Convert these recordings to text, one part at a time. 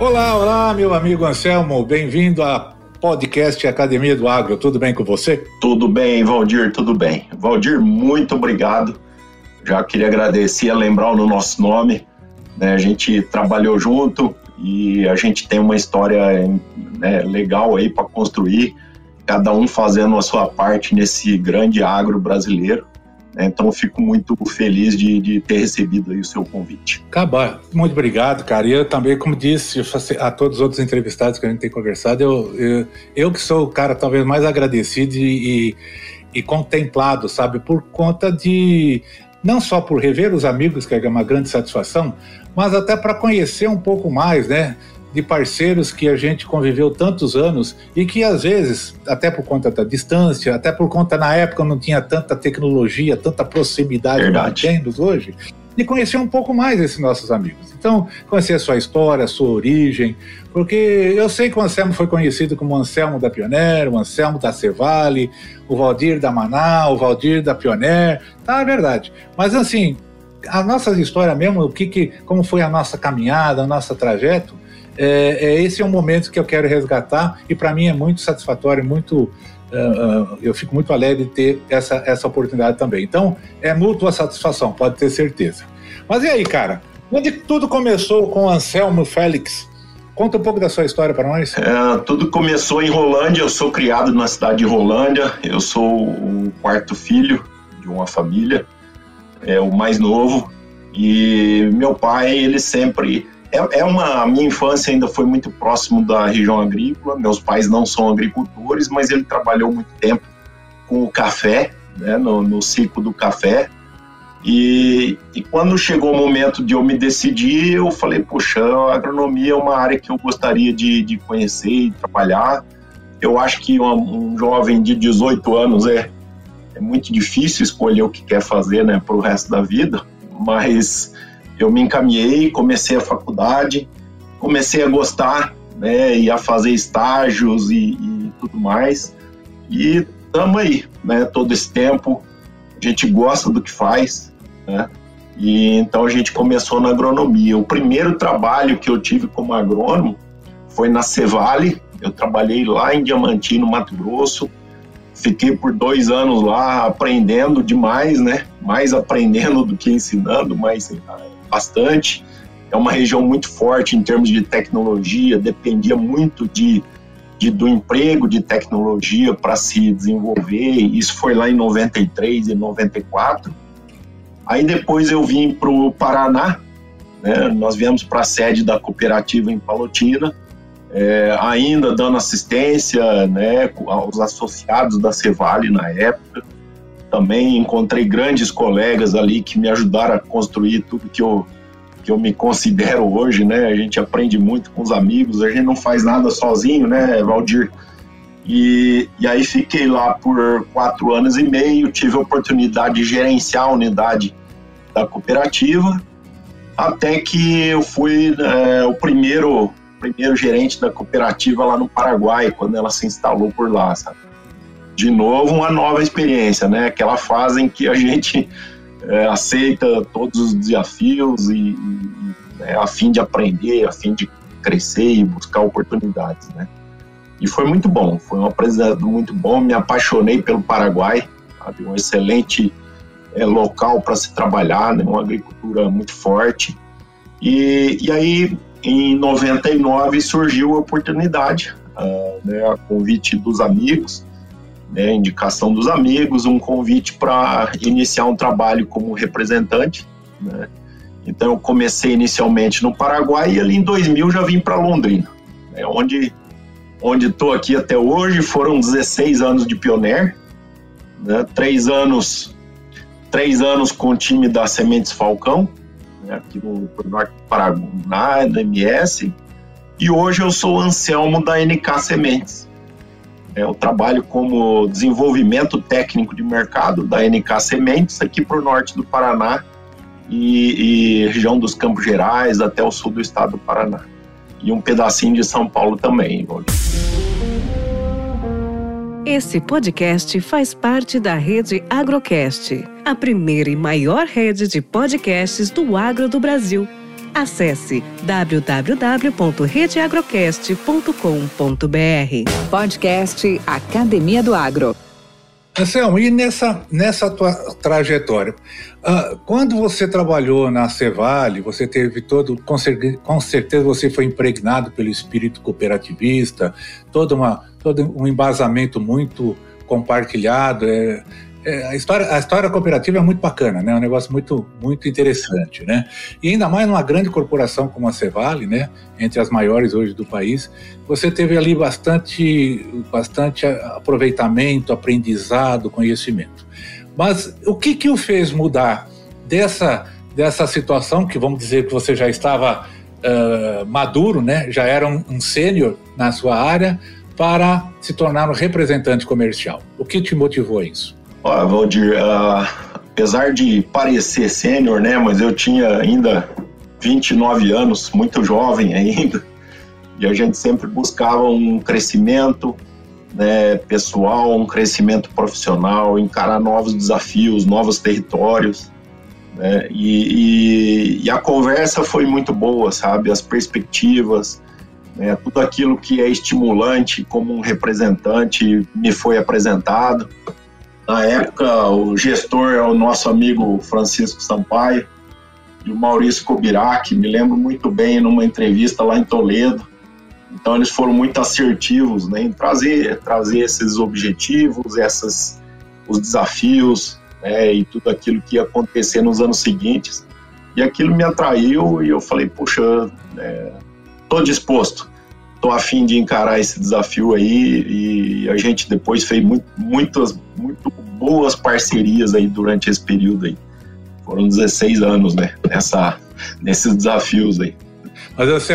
Olá, olá, meu amigo Anselmo, bem-vindo a podcast Academia do Agro. Tudo bem com você? Tudo bem, Valdir, tudo bem. Valdir, muito obrigado. Já queria agradecer, lembrar no nosso nome. Né? A gente trabalhou junto e a gente tem uma história né, legal aí para construir, cada um fazendo a sua parte nesse grande agro brasileiro. Né? Então, fico muito feliz de, de ter recebido o seu convite. Cabá, muito obrigado, cara. E eu também, como disse a todos os outros entrevistados que a gente tem conversado, eu, eu, eu que sou o cara talvez mais agradecido e, e, e contemplado, sabe, por conta de não só por rever os amigos, que é uma grande satisfação, mas até para conhecer um pouco mais, né? De parceiros que a gente conviveu tantos anos e que às vezes, até por conta da distância, até por conta na época não tinha tanta tecnologia, tanta proximidade Verdade. que temos hoje, de conhecer um pouco mais esses nossos amigos. Então, conhecer a sua história, a sua origem, porque eu sei que o Anselmo foi conhecido como Anselmo da Pioneer, o Anselmo da Cevale, o Valdir da Maná, o Valdir da Pioneer, tá, é verdade. Mas assim, a nossa história mesmo, o que, que como foi a nossa caminhada, o nosso trajeto, é, é, esse é um momento que eu quero resgatar e para mim é muito satisfatório, muito uh, uh, eu fico muito alegre de ter essa, essa oportunidade também. Então, é mútua satisfação, pode ter certeza. Mas e aí, cara? Onde tudo começou com Anselmo Félix? Conta um pouco da sua história para nós. É, tudo começou em Rolândia. Eu sou criado na cidade de Rolândia. Eu sou o quarto filho de uma família, é o mais novo. E meu pai, ele sempre é, é uma a minha infância ainda foi muito próximo da região agrícola. Meus pais não são agricultores, mas ele trabalhou muito tempo com o café, né, no, no ciclo do café. E, e, quando chegou o momento de eu me decidir, eu falei, poxa, a agronomia é uma área que eu gostaria de, de conhecer e trabalhar. Eu acho que um, um jovem de 18 anos é, é muito difícil escolher o que quer fazer né, para o resto da vida, mas eu me encaminhei, comecei a faculdade, comecei a gostar, né, e a fazer estágios e, e tudo mais. E estamos aí, né, todo esse tempo. A gente gosta do que faz, né? E então a gente começou na agronomia. O primeiro trabalho que eu tive como agrônomo foi na Cevale. Eu trabalhei lá em Diamantino, Mato Grosso. Fiquei por dois anos lá aprendendo demais, né? Mais aprendendo do que ensinando, mas bastante. É uma região muito forte em termos de tecnologia, dependia muito de, de do emprego de tecnologia para se desenvolver. Isso foi lá em 93 e 94. Aí depois eu vim para o Paraná, né? nós viemos para a sede da cooperativa em Palotina, é, ainda dando assistência né, aos associados da Cevale na época. Também encontrei grandes colegas ali que me ajudaram a construir tudo que eu, que eu me considero hoje, né? A gente aprende muito com os amigos, a gente não faz nada sozinho, né, Valdir? E, e aí fiquei lá por quatro anos e meio, tive a oportunidade de gerenciar a unidade da cooperativa, até que eu fui é, o primeiro, primeiro gerente da cooperativa lá no Paraguai, quando ela se instalou por lá, sabe? De novo uma nova experiência, né? Aquela fase em que a gente é, aceita todos os desafios e, e é, a fim de aprender, a fim de crescer e buscar oportunidades, né? E foi muito bom, foi um aprendizado muito bom. Me apaixonei pelo Paraguai, sabe? um excelente é, local para se trabalhar, né? uma agricultura muito forte. E, e aí em 99 surgiu a oportunidade, uh, né, a convite dos amigos, né, indicação dos amigos, um convite para iniciar um trabalho como representante. Né. Então eu comecei inicialmente no Paraguai e ali em 2000 já vim para Londrina, né, onde onde estou aqui até hoje. Foram 16 anos de pioneiro, né, três anos três anos com o time da Sementes Falcão, né, aqui no, no Paraná, da MS, e hoje eu sou Anselmo da NK Sementes. É, eu trabalho como desenvolvimento técnico de mercado da NK Sementes aqui para o norte do Paraná e, e, região dos Campos Gerais até o sul do estado do Paraná. E um pedacinho de São Paulo também. Esse podcast faz parte da rede Agrocast, a primeira e maior rede de podcasts do agro do Brasil. Acesse www.redeagrocast.com.br. Podcast Academia do Agro. Anselmo, e nessa, nessa tua trajetória, uh, quando você trabalhou na Cevale, você teve todo, com, com, certeza você foi impregnado pelo espírito cooperativista, todo, uma, todo um embasamento muito compartilhado, é, é, a, história, a história cooperativa é muito bacana, né? É um negócio muito, muito interessante, né? E ainda mais numa grande corporação como a Cevale, né? Entre as maiores hoje do país, você teve ali bastante, bastante aproveitamento, aprendizado, conhecimento. Mas o que que o fez mudar dessa, dessa situação, que vamos dizer que você já estava uh, maduro, né? Já era um, um sênior na sua área, para se tornar um representante comercial? O que te motivou a isso? Olha, Valdir, uh, apesar de parecer sênior, né, mas eu tinha ainda 29 anos, muito jovem ainda, e a gente sempre buscava um crescimento né, pessoal, um crescimento profissional, encarar novos desafios, novos territórios. Né, e, e, e, a conversa foi muito boa, sabe? As perspectivas, né, tudo aquilo que é estimulante como um representante me foi apresentado. Na época, o gestor é o nosso amigo Francisco Sampaio e o Maurício Kubirac, me lembro muito bem numa entrevista lá em Toledo. Então eles foram muito assertivos né, em trazer, trazer esses objetivos, essas, os desafios né, e tudo aquilo que ia acontecer nos anos seguintes. E aquilo me atraiu e eu falei, puxa, estou é, disposto, estou afim de encarar esse desafio aí e a gente depois fez muito, muitas, muito boas parcerias aí durante esse período aí. Foram 16 anos, né, nessa, nesses desafios aí. Mas, assim,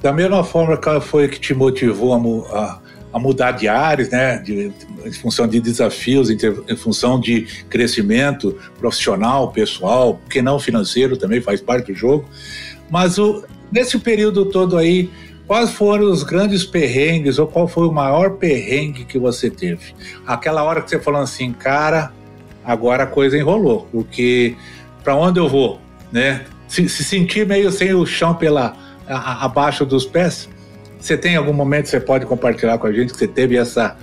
da mesma forma que foi que te motivou a, a, a mudar de áreas, né, de, em função de desafios, em, em função de crescimento profissional, pessoal, que não financeiro, também faz parte do jogo. Mas o, nesse período todo aí, Quais foram os grandes perrengues ou qual foi o maior perrengue que você teve? Aquela hora que você falou assim, cara, agora a coisa enrolou, porque para onde eu vou, né? Se, se, sentir meio sem o chão pela a, abaixo dos pés, você tem algum momento que você pode compartilhar com a gente que você teve essa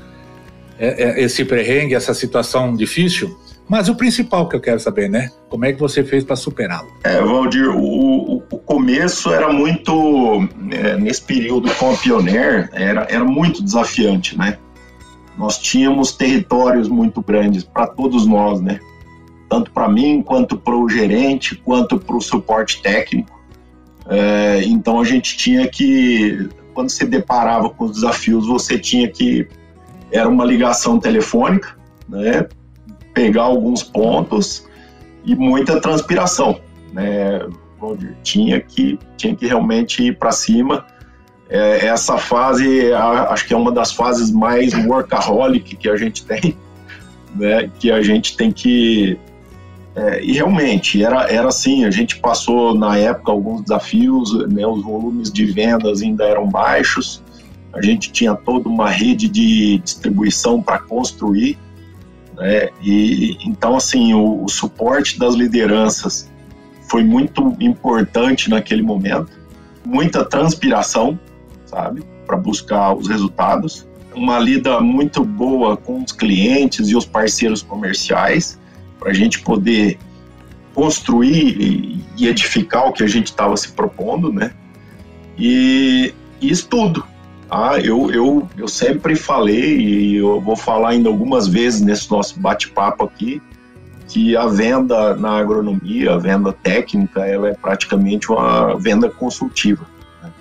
é, é, esse perrengue, essa situação difícil? Mas o principal que eu quero saber, né? Como é que você fez para superá-lo? É, Valdir, o, o, começo era muito, é, nesse período com a Pioneer, era, era muito desafiante, né? Nós tínhamos territórios muito grandes para todos nós, né? Tanto para mim, quanto para o gerente, quanto para o suporte técnico. É, então a gente tinha que, quando se deparava com os desafios, você tinha que. Era uma ligação telefônica, né? Pegar alguns pontos e muita transpiração, né? Tinha que, tinha que realmente ir para cima. É, essa fase, acho que é uma das fases mais workaholic que a gente tem, né? Que a gente tem que é, e realmente era, era assim, a gente passou na época alguns desafios, né, os volumes de vendas ainda eram baixos, a gente tinha toda uma rede de distribuição para construir, né? E então assim o, o suporte das lideranças foi muito importante naquele momento, muita transpiração, sabe, para buscar os resultados, uma lida muito boa com os clientes e os parceiros comerciais para a gente poder construir e edificar o que a gente estava se propondo, né? e, e estudo. Ah, eu, eu, eu sempre falei, e eu vou falar ainda algumas vezes nesse nosso bate-papo aqui, que a venda na agronomia, a venda técnica, ela é praticamente uma venda consultiva. Né?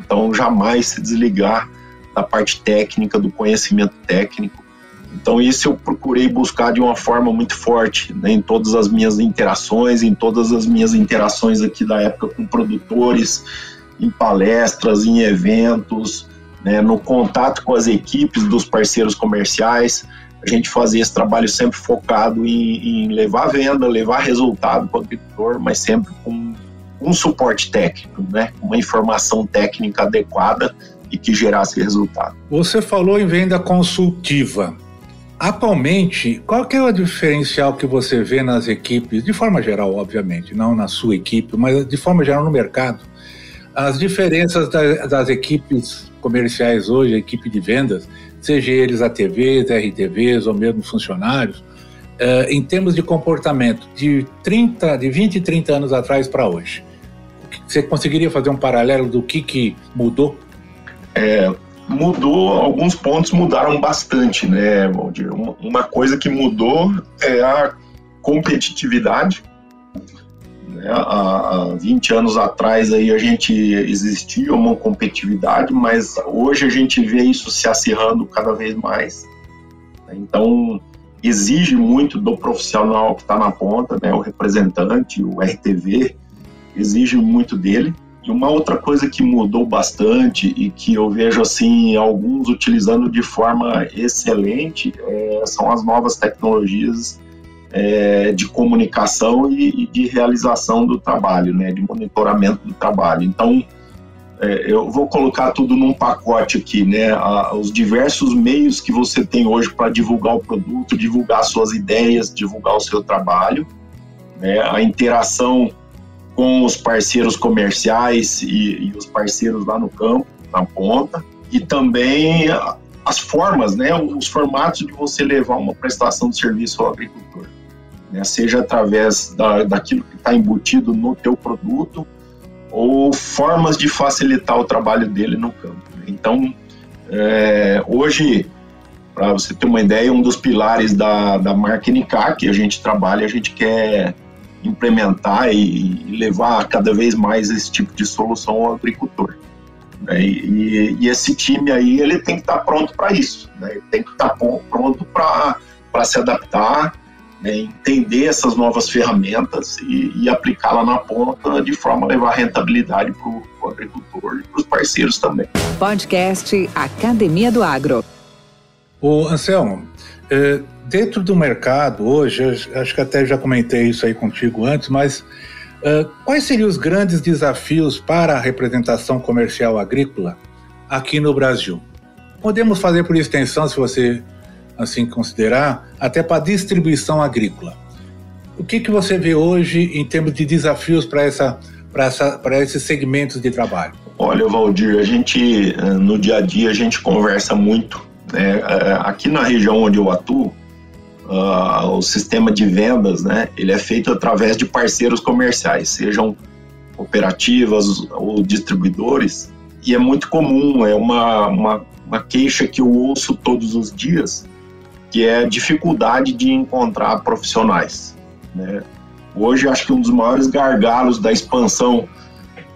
Então, jamais se desligar da parte técnica, do conhecimento técnico. Então, isso eu procurei buscar de uma forma muito forte né, em todas as minhas interações, em todas as minhas interações aqui da época com produtores, em palestras, em eventos, né, no contato com as equipes dos parceiros comerciais a gente fazia esse trabalho sempre focado em, em levar venda, levar resultado para o agricultor, mas sempre com um suporte técnico, né? uma informação técnica adequada e que gerasse resultado. Você falou em venda consultiva. Atualmente, qual que é o diferencial que você vê nas equipes, de forma geral, obviamente, não na sua equipe, mas de forma geral no mercado? As diferenças das equipes comerciais hoje, a equipe de vendas, seja eles ATVs, RTVs ou mesmo funcionários, uh, em termos de comportamento de 30, de 20 e 30 anos atrás para hoje. Você conseguiria fazer um paralelo do que, que mudou? É, mudou, alguns pontos mudaram bastante, né, Valdir? Uma coisa que mudou é a competitividade né? Há, há 20 anos atrás aí a gente existia uma competitividade, mas hoje a gente vê isso se acirrando cada vez mais. Então exige muito do profissional que está na ponta, né? o representante, o RTV, exige muito dele. E uma outra coisa que mudou bastante e que eu vejo assim alguns utilizando de forma excelente é, são as novas tecnologias é, de comunicação e, e, de realização do trabalho, né, de monitoramento do trabalho. Então, é, eu vou colocar tudo num pacote aqui, né, a, os diversos meios que você tem hoje para divulgar o produto, divulgar suas ideias, divulgar o seu trabalho, né, a interação com os parceiros comerciais e, e os parceiros lá no campo, na ponta, e também as formas, né, os formatos de você levar uma prestação de serviço ao agricultor né? seja através da, daquilo que está embutido no teu produto ou formas de facilitar o trabalho dele no campo. Né? Então, é, hoje, para você ter uma ideia, um dos pilares da, da marca NK que a gente trabalha, a gente quer implementar e, e levar cada vez mais esse tipo de solução ao agricultor. Né? E, e, esse time aí ele tem que estar tá pronto para isso, né? ele tem que estar tá pronto para se adaptar né, entender essas novas ferramentas e, e aplicá-la na ponta de forma a levar rentabilidade para o agricultor e para os parceiros também. Podcast Academia do Agro. O Anselmo, é, dentro do mercado hoje, acho que até já comentei isso aí contigo antes, mas é, quais seriam os grandes desafios para a representação comercial agrícola aqui no Brasil? Podemos fazer por extensão, se você assim considerar, até para distribuição agrícola. O que, que você vê hoje em termos de desafios para essa, essa, esses segmentos de trabalho? Olha, Valdir, a gente eh, no dia a dia a gente conversa muito. Né? Eh, aqui na região onde eu atuo, uh, o sistema de vendas, né, ele é feito através de parceiros comerciais, sejam cooperativas ou distribuidores. E é muito comum, é uma, uma, uma queixa que eu ouço todos os dias, que é a dificuldade de encontrar profissionais. Né? Hoje, acho que um dos maiores gargalos da expansão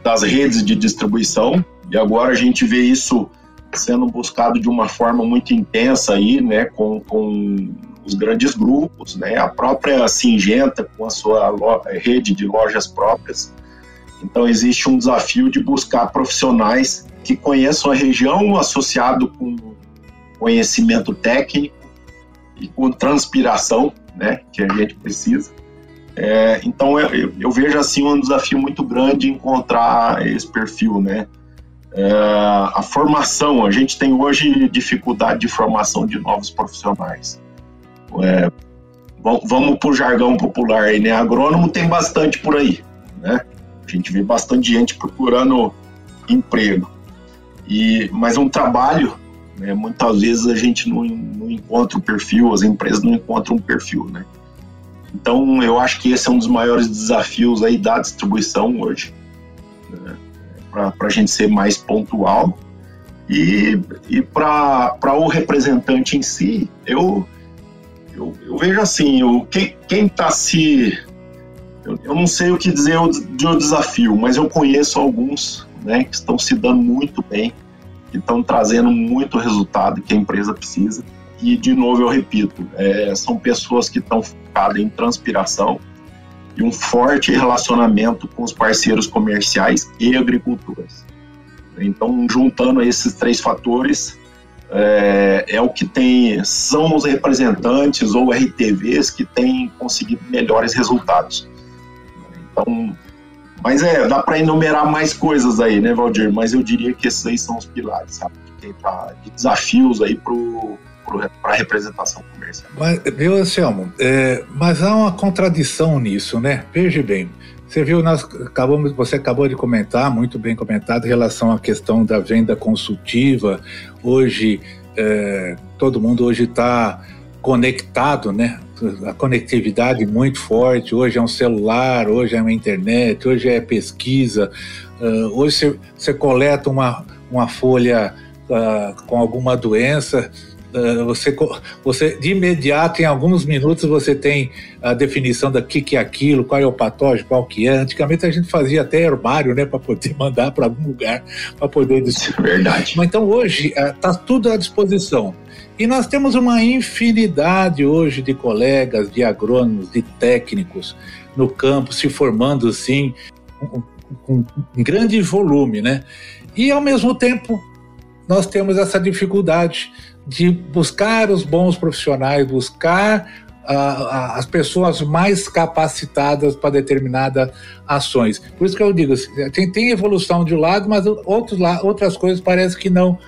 das redes de distribuição, e agora a gente vê isso sendo buscado de uma forma muito intensa aí, né, com, com os grandes grupos, né, a própria Singenta com a sua rede de lojas próprias. Então existe um desafio de buscar profissionais que conheçam a região associado com conhecimento técnico e com transpiração, né, que a gente precisa. É, então eu, eu, vejo assim um desafio muito grande encontrar esse perfil, né? É, a formação, a gente tem hoje dificuldade de formação de novos profissionais. É, vamos para o jargão popular aí, né? Agrônomo tem bastante por aí, né? A gente vê bastante gente procurando emprego. E, mas um trabalho né? Muitas vezes a gente não, não encontra o perfil, as empresas não encontram um perfil, né? Então, eu acho que esse é um dos maiores desafios aí da distribuição hoje. Né? para a gente ser mais pontual. E, e para o representante em si, eu, eu, eu vejo assim, eu, quem está se. Eu, eu, não sei o que dizer de um desafio, mas eu conheço alguns né, que estão se dando muito bem, que estão trazendo muito resultado que a empresa precisa. E, de novo, eu repito, é, são pessoas que estão focadas em transpiração e um forte relacionamento com os parceiros comerciais e agricultores. Então, juntando esses três fatores, é, é, o que tem, são os representantes ou RTVs que têm conseguido melhores resultados. Então, mas é, dá para enumerar mais coisas aí, né, Valdir? Mas eu diria que esses aí são os pilares, sabe? De, de desafios aí para a representação comercial. Mas, viu, Anselmo, é, mas há uma contradição nisso, né? Veja bem, você viu, nós acabamos, você acabou de comentar, muito bem comentado, em relação à questão da venda consultiva. Hoje, é, todo mundo hoje está conectado, né? A conectividade muito forte. Hoje é um celular, hoje é uma internet, hoje é pesquisa. Uh, hoje você, coleta uma, uma folha uh, com alguma doença, ah, você, você de imediato, em alguns minutos, você tem a definição da que, que é aquilo, qual é o patógeno, qual que é. Antigamente a gente fazia até herbário, né, para poder mandar para algum lugar, para poder distribuir. Verdade. Mas então hoje está tudo à disposição. E nós temos uma infinidade hoje de colegas, de agrônomos, de técnicos no campo se formando, sim, com, grande volume, né? E ao mesmo tempo nós temos essa dificuldade de buscar os bons profissionais, buscar uh, as pessoas mais capacitadas para determinadas ações. Por isso que eu digo, assim, tem, tem evolução de um lado, mas outros, outras coisas parece que não,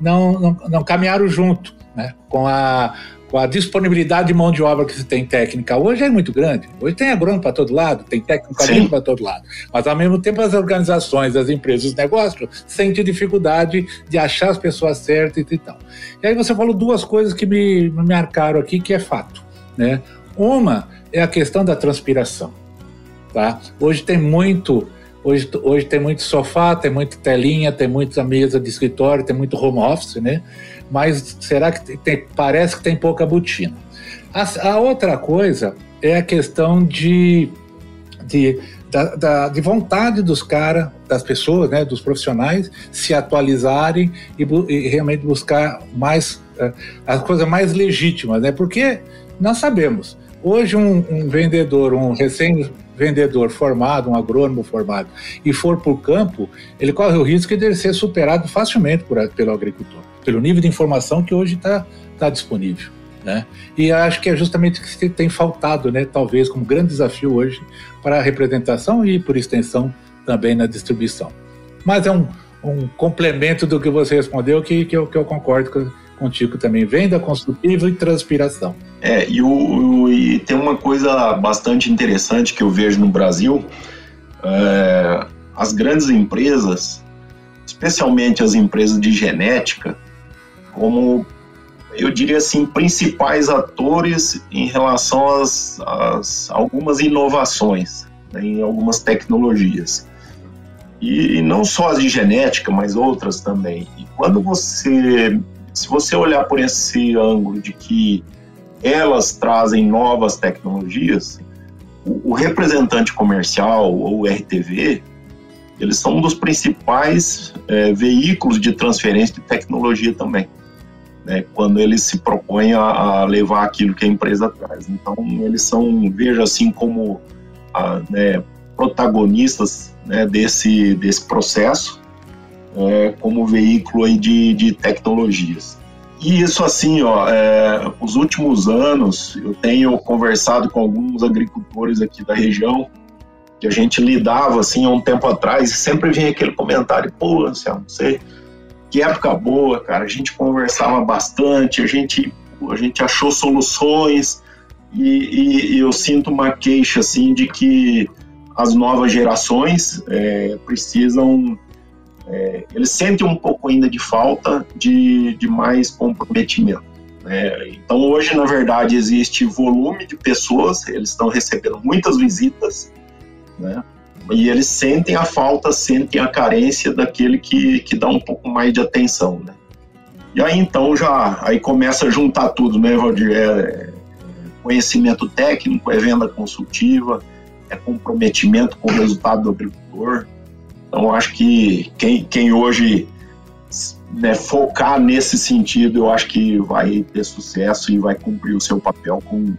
não, não, não caminharam junto né, com a com a disponibilidade de mão de obra que se tem técnica hoje é muito grande. Hoje tem agrônomo para todo lado, tem técnico para todo lado. Mas, ao mesmo tempo, as organizações, as empresas, os negócios sentem dificuldade de achar as pessoas certas e tal. E aí você falou duas coisas que me, me marcaram aqui, que é fato. Né? Uma é a questão da transpiração. Tá? Hoje tem muito Hoje, hoje tem muito sofá, tem muita telinha, tem muita mesa de escritório, tem muito home office, né? Mas será que tem, parece que tem pouca botina? A, a outra coisa é a questão de, de, da, da, de vontade dos caras, das pessoas, né, dos profissionais, se atualizarem e, e realmente buscar mais uh, as coisas mais legítimas, né? Porque nós sabemos, hoje um, um vendedor, um recém vendedor formado, um agrônomo formado, e for para o campo, ele corre o risco de ele ser superado facilmente por, pelo agricultor, pelo nível de informação que hoje está tá disponível. Né? E acho que é justamente o que tem faltado, né, talvez como grande desafio hoje para a representação e, por extensão, também na distribuição. Mas é um, um complemento do que você respondeu que, que, eu, que eu concordo com, contigo também. Venda construtiva e transpiração. É, e, o, e tem uma coisa bastante interessante que eu vejo no Brasil. É, as grandes empresas, especialmente as empresas de genética, como eu diria assim, principais atores em relação às, às algumas inovações, né, em algumas tecnologias. E, e não só as de genética, mas outras também. E quando você se você olhar por esse ângulo de que elas trazem novas tecnologias, o, o representante comercial ou o RTV, eles são um dos principais é, veículos de transferência de tecnologia também, né, quando eles se propõem a, a, levar aquilo que a empresa traz. Então, eles são, veja assim, como a, né, protagonistas né, desse, desse processo é, como veículo aí de, de tecnologias. E isso assim, ó, é, os últimos anos eu tenho conversado com alguns agricultores aqui da região que a gente lidava assim há um tempo atrás e sempre vinha aquele comentário, pô, Anselmo, você que época boa, cara, a gente conversava bastante, a gente a gente achou soluções e, e, eu sinto uma queixa assim de que as novas gerações é, precisam é, eles sentem um pouco ainda de falta de, de mais comprometimento. Né? Então, hoje, na verdade, existe volume de pessoas, eles estão recebendo muitas visitas, né? E eles sentem a falta, sentem a carência daquele que, que dá um pouco mais de atenção, né? E aí então já aí começa a juntar tudo, né, Valdir? É, é conhecimento técnico, é venda consultiva, é comprometimento com o resultado do agricultor. Então acho que quem, quem hoje né, focar nesse sentido, eu acho que vai ter sucesso e vai cumprir o seu papel com,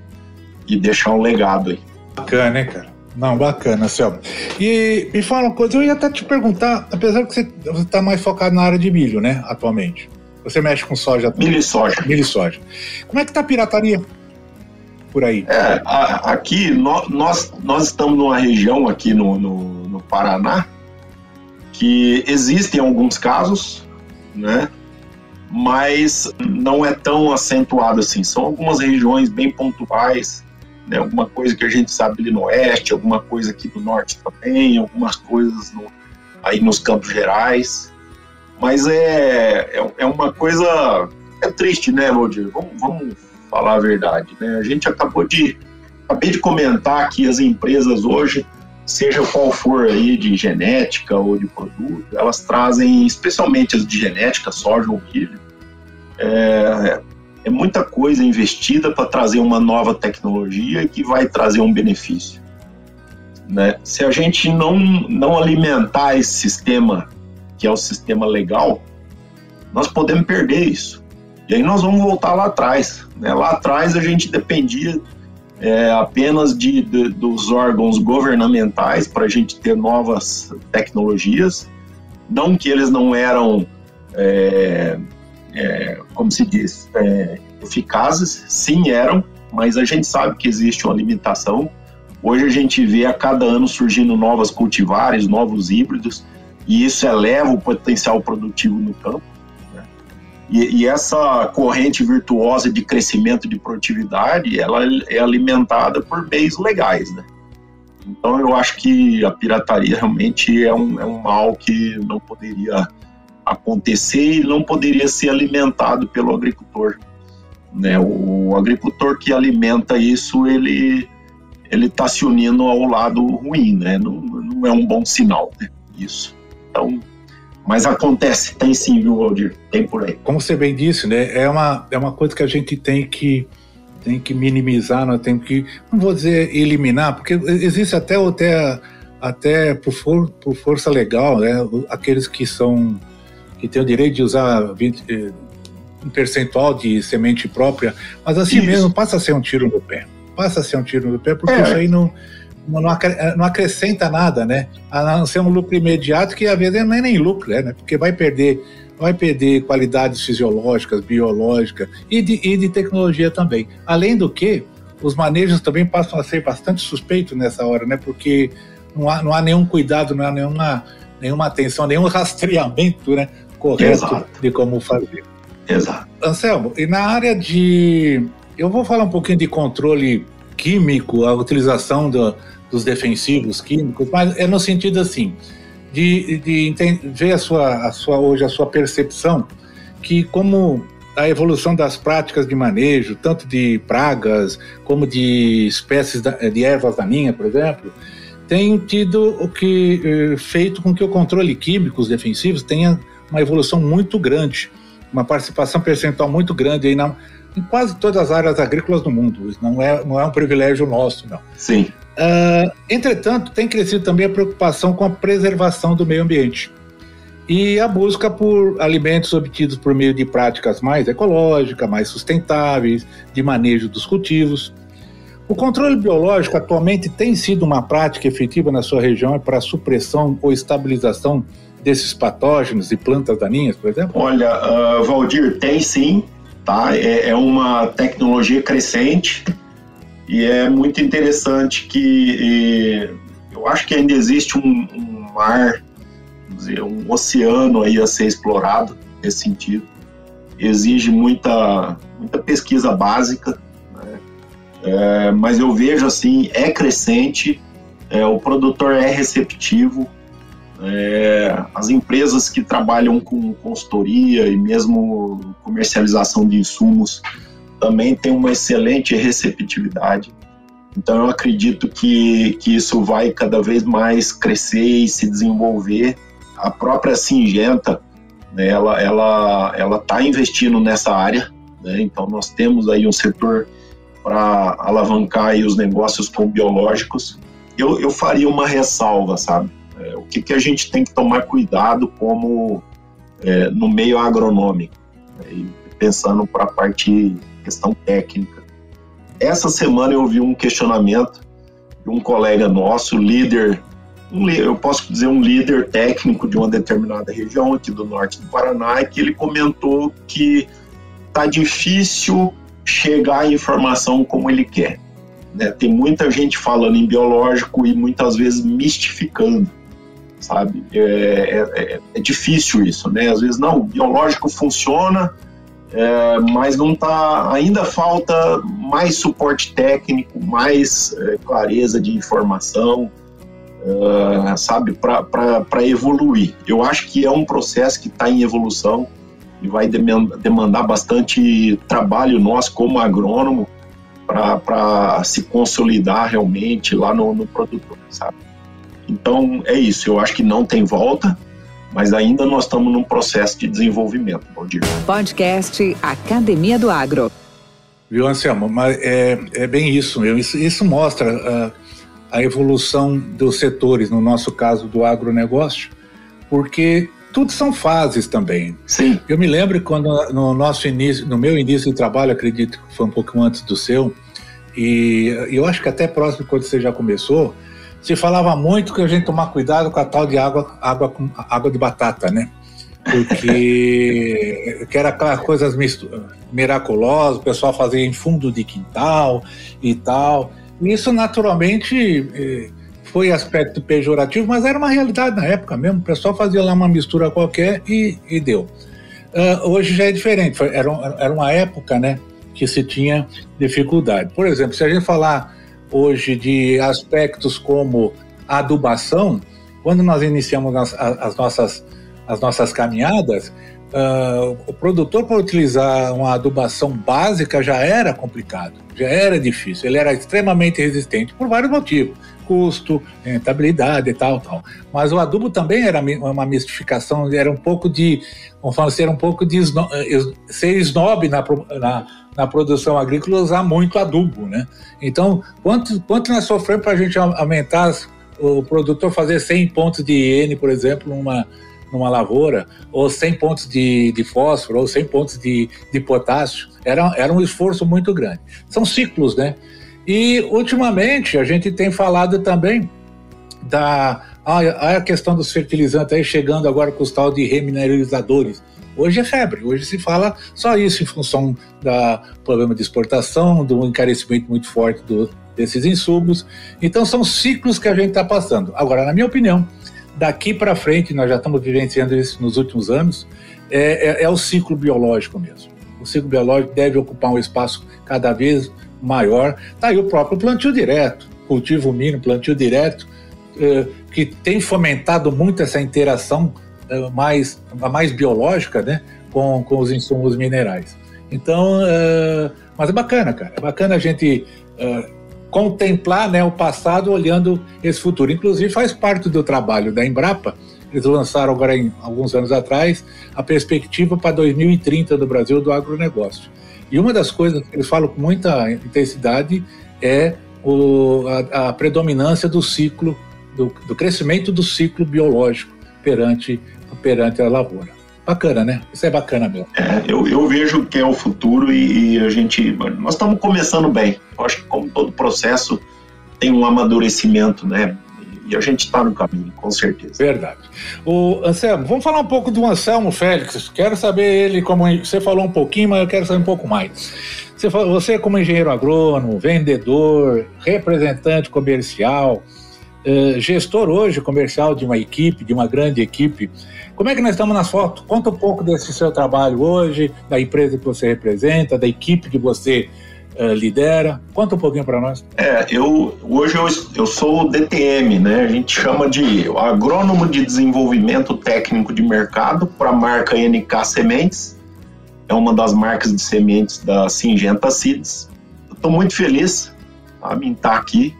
e deixar um legado aí. Bacana, né, cara? Não, bacana, Selma. E me fala uma coisa, eu ia até te perguntar, apesar que você está mais focado na área de milho, né, atualmente. Você mexe com soja também. Milho e soja. Milho e soja. Como é que tá a pirataria por aí? É, a, aqui nós, nós estamos numa região aqui no, no, no Paraná que existem alguns casos, né? Mas não é tão acentuado assim. São algumas regiões bem pontuais, né? Alguma coisa que a gente sabe ali no oeste, alguma coisa aqui do norte também, algumas coisas no, aí nos Campos Gerais. Mas é, é, é uma coisa. É triste, né, Valdir? Vamos, vamos falar a verdade. Né? A gente acabou de. Acabei de comentar que as empresas hoje, seja qual for aí de genética ou de produto, elas trazem, especialmente as de genética, soja ou milho, é, é muita coisa investida para trazer uma nova tecnologia que vai trazer um benefício. Né? Se a gente não, não alimentar esse sistema que é o sistema legal, nós podemos perder isso. E aí nós vamos voltar lá atrás. Né? Lá atrás a gente dependia é, apenas de, de, dos órgãos governamentais para a gente ter novas tecnologias. Não que eles não eram, é, é, como se diz, é, eficazes, sim eram, mas a gente sabe que existe uma limitação. Hoje a gente vê a cada ano surgindo novas cultivares, novos híbridos, e isso eleva o potencial produtivo no campo. Né? E, e, essa corrente virtuosa de crescimento de produtividade, ela é alimentada por meios legais, né? Então eu acho que a pirataria realmente é um, é um mal que não poderia acontecer e não poderia ser alimentado pelo agricultor. Né? O, agricultor que alimenta isso, ele ele está se unindo ao lado ruim, né? Não, não é um bom sinal, né? Isso. Então, mas acontece, tem sim, viu, Waldir? Tem por aí. Como você bem disse, né? É uma, é uma coisa que a gente tem que tem que minimizar, nós temos que, não vou dizer eliminar, porque existe até até até por, for, por força legal, né? Aqueles que são que têm o direito de usar 20, eh, um percentual de semente própria, mas assim isso. mesmo passa a ser um tiro no pé. Passa a ser um tiro no pé, porque é. isso aí não não acrescenta nada, né? A não ser um lucro imediato que às vezes não é nem lucro, né? Porque vai perder, vai perder qualidades fisiológicas, biológicas e de, e de tecnologia também. Além do que, os manejos também passam a ser bastante suspeitos nessa hora, né? Porque não há, não há nenhum cuidado, não há nenhuma, nenhuma atenção, nenhum rastreamento né, correto Exato. de como fazer. Exato. Anselmo, e na área de. Eu vou falar um pouquinho de controle químico, a utilização do, dos defensivos químicos, mas é no sentido assim, de, de ver a sua, a sua, hoje a sua percepção que como a evolução das práticas de manejo, tanto de pragas como de espécies de ervas daninhas, por exemplo, tem tido o que eh, feito com que o controle químico, os defensivos, tenha uma evolução muito grande, uma participação percentual muito grande aí na, em quase todas as áreas agrícolas do mundo. Isso não é, não é um privilégio nosso, não. Sim. Uh, entretanto, tem crescido também a preocupação com a preservação do meio ambiente e a busca por alimentos obtidos por meio de práticas mais ecológicas, mais sustentáveis, de manejo dos cultivos. O controle biológico atualmente tem sido uma prática efetiva na sua região para a supressão ou estabilização desses patógenos e plantas daninhas, por exemplo? Olha, uh, Valdir, tem sim, tá? É, é uma tecnologia crescente e é muito interessante que eu acho que ainda existe um, um mar, dizer, um oceano aí a ser explorado nesse sentido. Exige muita, muita pesquisa básica, né? é, mas eu vejo assim, é crescente, é, o produtor é receptivo, é, as empresas que trabalham com consultoria e mesmo comercialização de insumos também tem uma excelente receptividade. Então eu acredito que, que isso vai cada vez mais crescer e se desenvolver. A própria Singenta, né, ela ela ela está investindo nessa área, né, então nós temos aí um setor para alavancar os negócios com biológicos. Eu, eu faria uma ressalva, sabe? É, o que, que a gente tem que tomar cuidado como é, no meio agronômico, né, pensando para a parte questão técnica. Essa semana eu vi um questionamento de um colega nosso, líder, um, eu posso dizer um líder técnico de uma determinada região aqui do norte do Paraná, que ele comentou que tá difícil chegar à informação como ele quer. Né? Tem muita gente falando em biológico e muitas vezes mistificando sabe? É, é, é, é, difícil isso, né? Às vezes, não, biológico funciona, é, mas não tá, ainda falta mais suporte técnico, mais é, clareza de informação, é, sabe, para evoluir. Eu acho que é um processo que está em evolução e vai demandar bastante trabalho nosso como agrônomo para se consolidar realmente lá no, no produtor, sabe? Então é isso, eu acho que não tem volta, mas ainda nós estamos num processo de desenvolvimento, Valdir. Podcast Academia do Agro. Viu, Anselmo? Mas é, é bem isso mesmo. Isso, isso mostra uh, a evolução dos setores, no nosso caso do agronegócio, porque tudo são fases também. Sim. Eu me lembro quando no nosso início, no meu início de trabalho, acredito que foi um pouco antes do seu, e eu acho que até próximo quando você já começou, se falava muito que a gente tomar cuidado com a tal de água, água, água de batata, né? Porque que era aquelas coisas miraculosas, o pessoal fazia em fundo de quintal e tal. Isso naturalmente eh, foi aspecto pejorativo, mas era uma realidade na época mesmo. O pessoal fazia lá uma mistura qualquer e, e deu. Uh, hoje já é diferente. Era, era uma época, né, que se tinha dificuldade. Por exemplo, se a gente falar hoje de aspectos como adubação, quando nós iniciamos as, as nossas, as nossas caminhadas, uh, o produtor para utilizar uma adubação básica já era complicado, já era difícil, ele era extremamente resistente por vários motivos, custo, rentabilidade e tal, tal. Mas o adubo também era uma mistificação, era um pouco de, vamos falar assim, era um pouco de eh, ser snob na, na na produção agrícola usar muito adubo, né? Então, quanto, quanto nós sofremos para a gente aumentar, o produtor fazer 100 pontos de N, por exemplo, numa, numa lavoura, ou 100 pontos de, de fósforo, ou 100 pontos de, de potássio, era, era um esforço muito grande. São ciclos, né? E, ultimamente, a gente tem falado também da a, a questão dos fertilizantes aí chegando agora com os tal de remineralizadores, Hoje é febre, hoje se fala só isso em função do problema de exportação, do encarecimento muito forte do, desses insumos. Então são ciclos que a gente está passando. Agora, na minha opinião, daqui para frente, nós já estamos vivenciando isso nos últimos anos, é, é, é, o ciclo biológico mesmo. O ciclo biológico deve ocupar um espaço cada vez maior. Está aí o próprio plantio direto, cultivo mínimo, plantio direto, eh, que tem fomentado muito essa interação mais, mais biológica, né, com, com os insumos minerais. Então, uh, mas é bacana, cara. É bacana a gente uh, contemplar né, o passado olhando esse futuro. Inclusive, faz parte do trabalho da Embrapa. Eles lançaram agora, em, alguns anos atrás, a perspectiva para 2030 do Brasil do agronegócio. E uma das coisas que eles falam com muita intensidade é o, a, a predominância do ciclo, do, do crescimento do ciclo biológico perante perante a lavoura. Bacana, né? Isso é bacana mesmo. É, eu, eu vejo que é o futuro e, e a gente. Nós estamos começando bem. Eu acho que, como todo processo, tem um amadurecimento, né? E a gente está no caminho, com certeza. Verdade. O Anselmo, vamos falar um pouco do Anselmo Félix. Quero saber ele, como você falou um pouquinho, mas eu quero saber um pouco mais. Você, você como engenheiro agrônomo, vendedor, representante comercial, eh, gestor hoje comercial de uma equipe, de uma grande equipe. Como é que nós estamos nas fotos? Conta um pouco desse seu trabalho hoje, da empresa que você representa, da equipe que você uh, lidera. Conta um pouquinho para nós. É, eu hoje eu, eu sou o DTM, né? A gente chama de agrônomo de desenvolvimento técnico de mercado para a marca NK Sementes. É uma das marcas de sementes da Singenta Seeds. Estou muito feliz a mim estar aqui.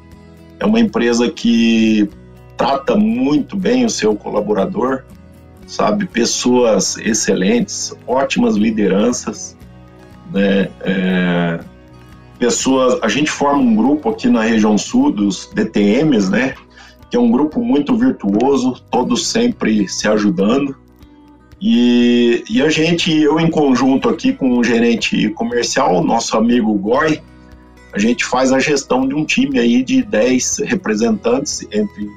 É uma empresa que trata muito bem o seu colaborador, sabe? Pessoas excelentes, ótimas lideranças, né? É, pessoas. A gente forma um grupo aqui na região sul dos DTMs, né? Que é um grupo muito virtuoso, todos sempre se ajudando. E, e a gente, eu em conjunto aqui com o gerente comercial, nosso amigo Goi, a gente faz a gestão de um time aí de 10 representantes, entre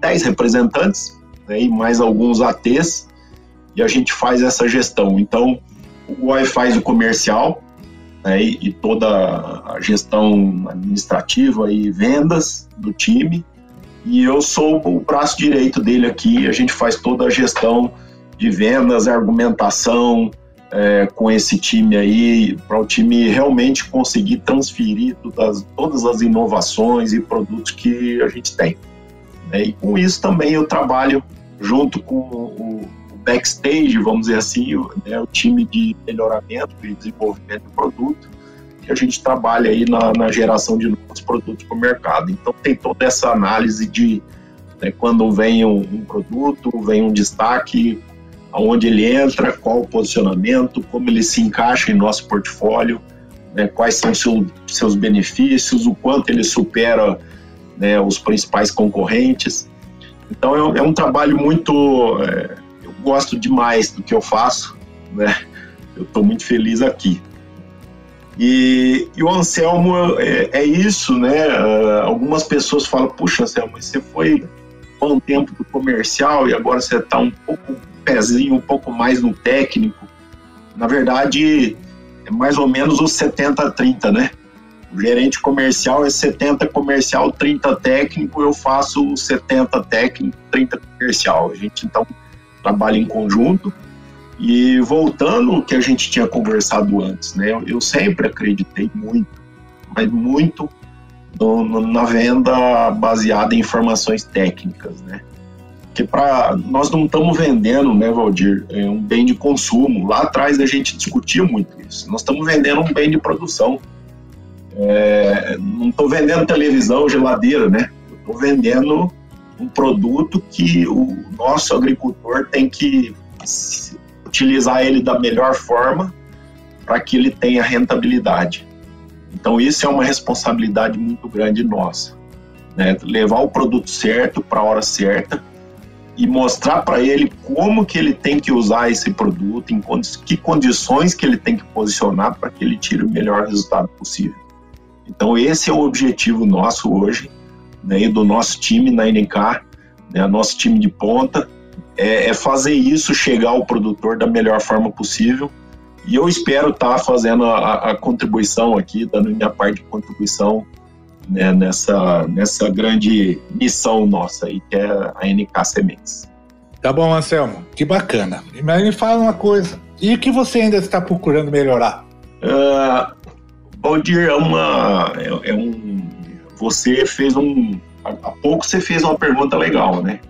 10 representantes né, e mais alguns ATs, e a gente faz essa gestão. Então, o GOI faz o comercial né, e, toda a gestão administrativa e vendas do time, e eu sou o braço direito dele aqui, a gente faz toda a gestão de vendas, argumentação, é, com esse time aí, para o time realmente conseguir transferir todas, todas as inovações e produtos que a gente tem. Né? E com isso também eu trabalho junto com o, backstage, vamos dizer assim, né, o time de melhoramento e desenvolvimento do produto, que a gente trabalha aí na, na geração de novos produtos para o mercado. Então tem toda essa análise de né, quando vem um, um, produto, vem um destaque, aonde ele entra, qual o posicionamento, como ele se encaixa em nosso portfólio, né, quais são seu, seus benefícios, o quanto ele supera né, os principais concorrentes. Então é, é um trabalho muito. É, eu gosto demais do que eu faço, né? Eu estou muito feliz aqui. E, e o Anselmo é, é, isso, né? Uh, algumas pessoas falam: puxa, Anselmo, você foi um tempo do comercial e agora você está um pouco pezinho um pouco mais no técnico. Na verdade, é mais ou menos os 70-30, né? O gerente comercial é 70 comercial, 30 técnico, eu faço 70 técnico, 30 comercial. A gente então trabalha em conjunto. E voltando ao que a gente tinha conversado antes, né? Eu sempre acreditei muito, mas muito no, no, na venda baseada em informações técnicas, né? Porque para nós não estamos vendendo, né, Valdir, é um bem de consumo. Lá atrás a gente discutia muito isso. Nós estamos vendendo um bem de produção. É, não estou vendendo televisão, geladeira, né? Estou vendendo um produto que o nosso agricultor tem que utilizar ele da melhor forma para que ele tenha rentabilidade. Então isso é uma responsabilidade muito grande nossa, né? Levar o produto certo para a hora certa e mostrar para ele como que ele tem que usar esse produto, em que condições que ele tem que posicionar para que ele tire o melhor resultado possível. Então esse é o objetivo nosso hoje, né, e do nosso time na NK, né, nosso time de ponta, é, é, fazer isso chegar ao produtor da melhor forma possível. E eu espero estar tá fazendo a, a contribuição aqui, dando minha parte de contribuição né, nessa, nessa grande missão nossa aí, que é a NK Sementes. Tá bom, Anselmo, que bacana. Mas me fala uma coisa, e o que você ainda está procurando melhorar? Uh, Valdir, é uma. É, é, um. Você fez um. Há pouco você fez uma pergunta legal, né?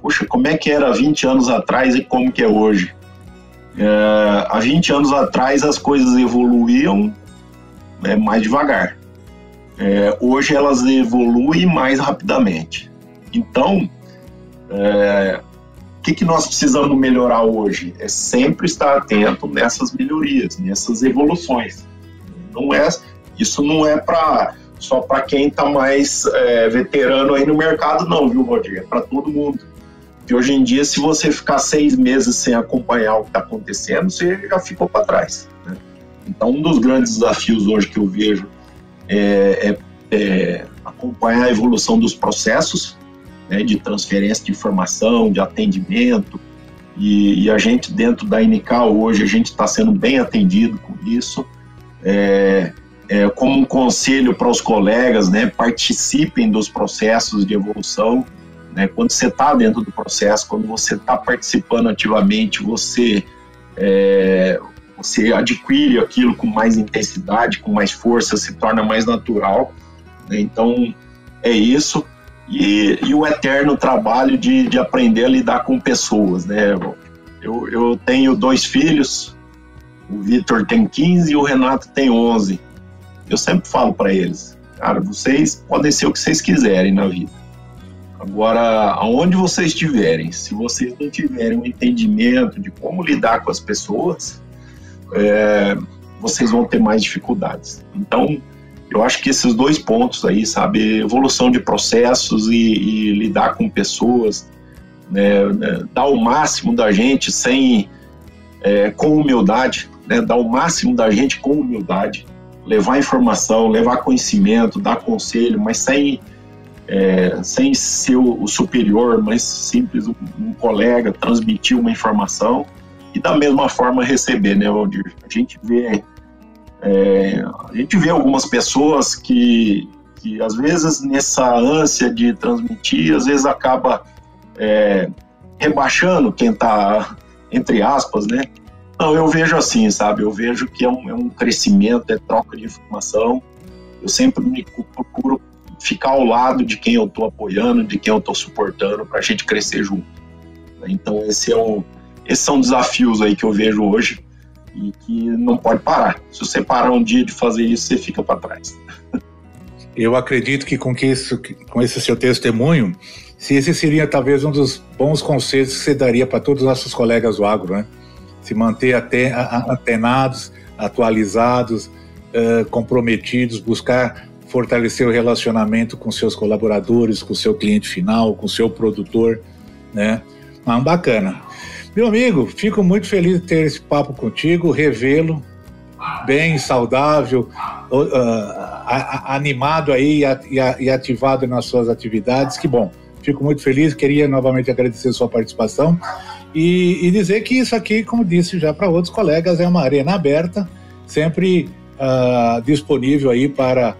Puxa, como é que era 20 anos atrás e como que é hoje? Uh, há 20 anos atrás as coisas evoluíam né, mais devagar. É, hoje elas evoluem mais rapidamente. Então, é, o que, que nós precisamos melhorar hoje? É sempre estar atento nessas melhorias, nessas evoluções. Não é, isso não é só para quem está mais é, veterano aí no mercado, não, viu, Roger? É para todo mundo. Que hoje em dia, se você ficar seis meses sem acompanhar o que está acontecendo, você já ficou para trás. Né? Então, um dos grandes desafios hoje que eu vejo é, é, é acompanhar a evolução dos processos né, de transferência de informação, de atendimento, e, e, a gente dentro da NK hoje, a gente está sendo bem atendido com isso. É, é, como um conselho para os colegas, né, participem dos processos de evolução. Né, quando você está dentro do processo, quando você está participando ativamente, você é, você adquire aquilo com mais intensidade, com mais força, se torna mais natural. Né? Então, é isso. E, e, o eterno trabalho de, de aprender a lidar com pessoas. Né? Eu, eu tenho dois filhos, o Vitor tem 15 e o Renato tem 11. Eu sempre falo para eles, Cara, vocês podem ser o que vocês quiserem na vida. Agora, aonde vocês estiverem, se vocês não tiverem um entendimento de como lidar com as pessoas, é, vocês vão ter mais dificuldades. Então, eu acho que esses dois pontos aí, sabe, evolução de processos e, e lidar com pessoas, né, né, dar o máximo da gente sem é, com humildade, né, dar o máximo da gente com humildade, levar informação, levar conhecimento, dar conselho, mas sem é, sem ser o, superior, mas simples um, um, colega transmitir uma informação e da mesma forma receber, né, Valdir? A gente vê é, a gente vê algumas pessoas que, que às vezes nessa ânsia de transmitir, às vezes acaba é, rebaixando quem está entre aspas, né? Não, eu vejo assim, sabe? Eu vejo que é um, é um crescimento, é troca de informação. Eu sempre me procuro ficar ao lado de quem eu estou apoiando, de quem eu estou suportando, para a gente crescer junto. Então, esse é o, esses são desafios aí que eu vejo hoje e que não pode parar. Se você parar um dia de fazer isso, você fica para trás. Eu acredito que com, que isso, com esse seu testemunho, se esse seria talvez um dos bons conselhos que você daria para todos os nossos colegas do agro, né? Se manter até, atenados, atualizados, uh, comprometidos, buscar fortalecer o relacionamento com seus colaboradores, com seu cliente final, com seu produtor, né? Ah, bacana. Meu amigo, fico muito feliz de ter esse papo contigo, revê-lo bem, saudável, uh, animado aí e ativado nas suas atividades. Que bom. Fico muito feliz, queria novamente agradecer sua participação e, e dizer que isso aqui, como disse já para outros colegas, é uma arena aberta, sempre uh, disponível aí para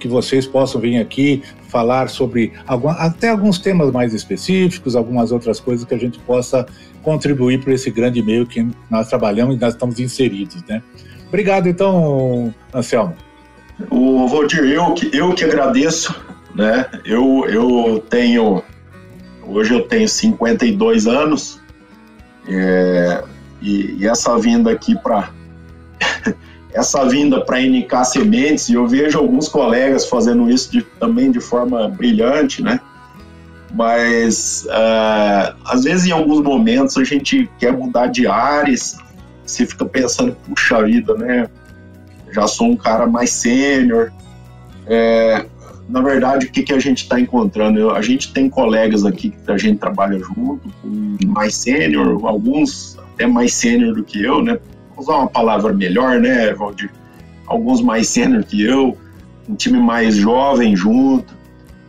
que vocês possam vir aqui falar sobre algum, até alguns temas mais específicos, algumas outras coisas que a gente possa contribuir para esse grande meio que nós trabalhamos e nós estamos inseridos, né? Obrigado, então, Anselmo. O Valdir, eu que, eu que agradeço né? Eu, eu tenho, hoje eu tenho 52 anos é, e, e, essa vinda aqui para essa vinda para NK Sementes, e eu vejo alguns colegas fazendo isso de, também de forma brilhante, né? Mas uh, às vezes em alguns momentos a gente quer mudar de ares, você fica pensando, puxa vida, né? Já sou um cara mais sênior, é, na verdade, o que, que a gente está encontrando? Eu, a gente tem colegas aqui que a gente trabalha junto, mais sênior, alguns até mais sênior do que eu, né? Vou usar uma palavra melhor, né, Valdir? Alguns mais sênior que eu, um time mais jovem junto.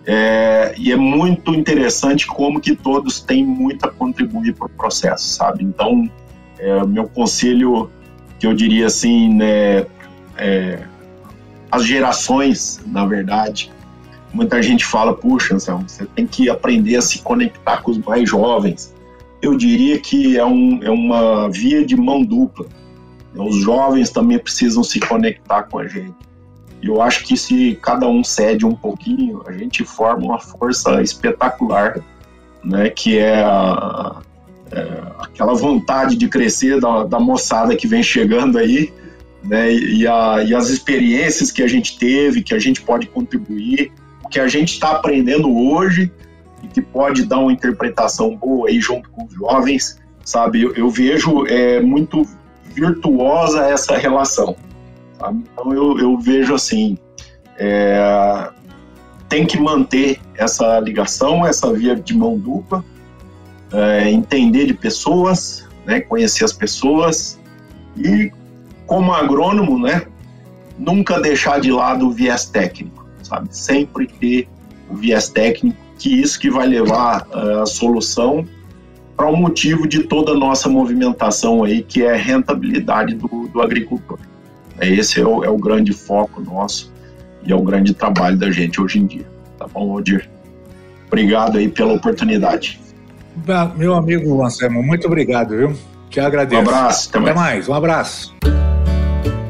É, e é muito interessante como que todos têm muito a contribuir para o processo, sabe? Então, é, meu conselho, que eu diria assim, né, é, as gerações, na verdade, Muita gente fala, puxa, Anselmo, você tem que aprender a se conectar com os mais jovens. Eu diria que é, um, é uma via de mão dupla. Os jovens também precisam se conectar com a gente. E eu acho que se cada um cede um pouquinho, a gente forma uma força espetacular, né? Que é, a, é aquela vontade de crescer da, da, moçada que vem chegando aí, né? E, a, e as experiências que a gente teve, que a gente pode contribuir o que a gente está aprendendo hoje e que pode dar uma interpretação boa aí junto com os jovens, sabe? Eu, eu vejo é, muito virtuosa essa relação. Sabe? Então eu, eu vejo assim, é, tem que manter essa ligação, essa via de mão dupla, é, entender de pessoas, né, conhecer as pessoas e como agrônomo, né, nunca deixar de lado o viés técnico sabe? Sempre ter o viés técnico, que isso que vai levar uh, a solução para o um motivo de toda a nossa movimentação aí, que é a rentabilidade do, do agricultor. Esse é o, é o, grande foco nosso e é o grande trabalho da gente hoje em dia. Tá bom, Odir? Obrigado aí pela oportunidade. Meu amigo Anselmo, muito obrigado, viu? Te agradeço. Um abraço. Até, até mais. mais. Um abraço.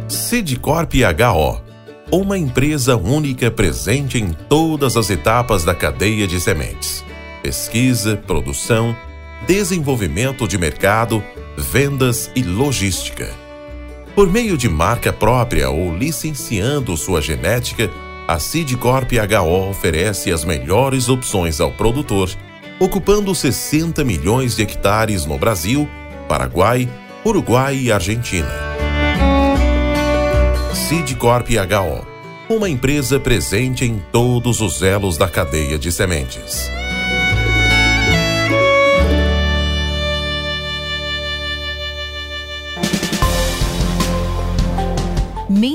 Sidcorp HO uma empresa única presente em todas as etapas da cadeia de sementes: pesquisa, produção, desenvolvimento de mercado, vendas e logística. Por meio de marca própria ou licenciando sua genética, a Sidcorp HO oferece as melhores opções ao produtor, ocupando 60 milhões de hectares no Brasil, Paraguai, Uruguai e Argentina. Sidcorp HO, uma empresa presente em todos os elos da cadeia de sementes.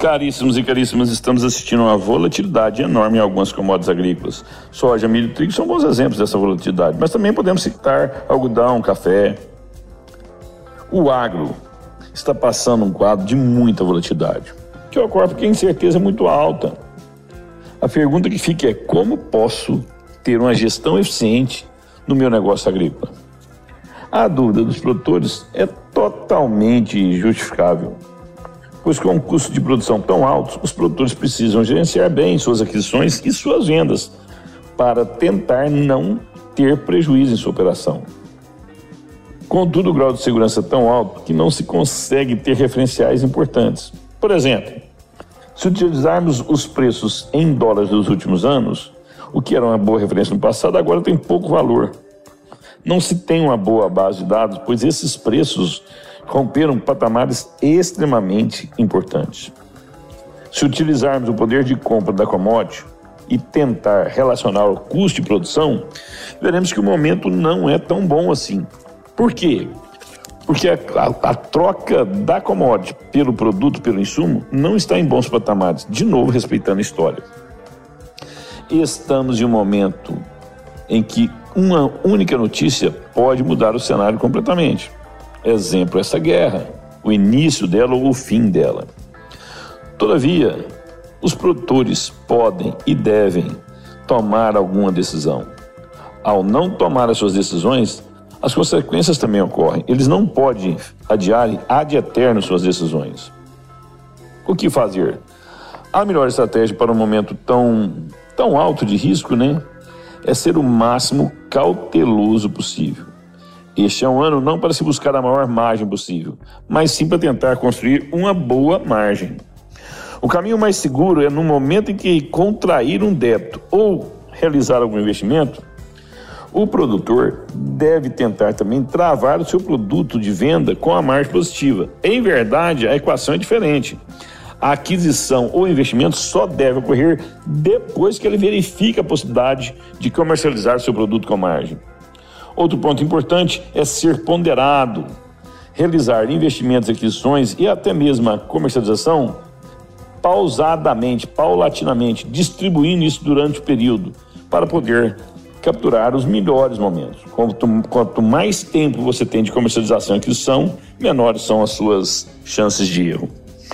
Caríssimos e caríssimas, estamos assistindo a uma volatilidade enorme em algumas commodities agrícolas. Soja, milho e trigo são bons exemplos dessa volatilidade, mas também podemos citar algodão, café. O agro está passando um quadro de muita volatilidade, que ocorre porque a incerteza é muito alta. A pergunta que fica é como posso ter uma gestão eficiente no meu negócio agrícola? A dúvida dos produtores é totalmente justificável pois com um custo de produção tão alto, os produtores precisam gerenciar bem suas aquisições e suas vendas para tentar não ter prejuízo em sua operação. Contudo, o grau de segurança é tão alto que não se consegue ter referenciais importantes. Por exemplo, se utilizarmos os preços em dólares dos últimos anos, o que era uma boa referência no passado, agora tem pouco valor. Não se tem uma boa base de dados, pois esses preços romperam patamares extremamente importantes. Se utilizarmos o poder de compra da commodity e tentar relacionar o custo de produção, veremos que o momento não é tão bom assim. Por quê? Porque a, a, a, troca da commodity pelo produto, pelo insumo, não está em bons patamares. De novo, respeitando a história. Estamos em um momento em que uma única notícia pode mudar o cenário completamente. Exemplo, essa guerra, o início dela ou o fim dela. Todavia, os produtores podem e devem tomar alguma decisão. Ao não tomar as suas decisões, as consequências também ocorrem. Eles não podem adiar ad eterno suas decisões. O que fazer? A melhor estratégia para um momento tão, tão alto de risco, né? É ser o máximo cauteloso possível. Este é um ano não para se buscar a maior margem possível, mas sim para tentar construir uma boa margem. O caminho mais seguro é no momento em que contrair um débito ou realizar algum investimento, o produtor deve tentar também travar o seu produto de venda com a margem positiva. Em verdade, a equação é diferente. A aquisição ou investimento só deve ocorrer depois que ele verifica a possibilidade de comercializar seu produto com margem. Outro ponto importante é ser ponderado. Realizar investimentos, aquisições e até mesmo a comercialização pausadamente, paulatinamente, distribuindo isso durante o período para poder capturar os melhores momentos. Quanto, quanto mais tempo você tem de comercialização e aquisição, menores são as suas chances de erro.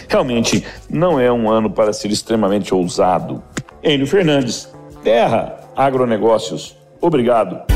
Realmente não é um ano para ser extremamente ousado. Enio Fernandes, Terra Agronegócios. Obrigado.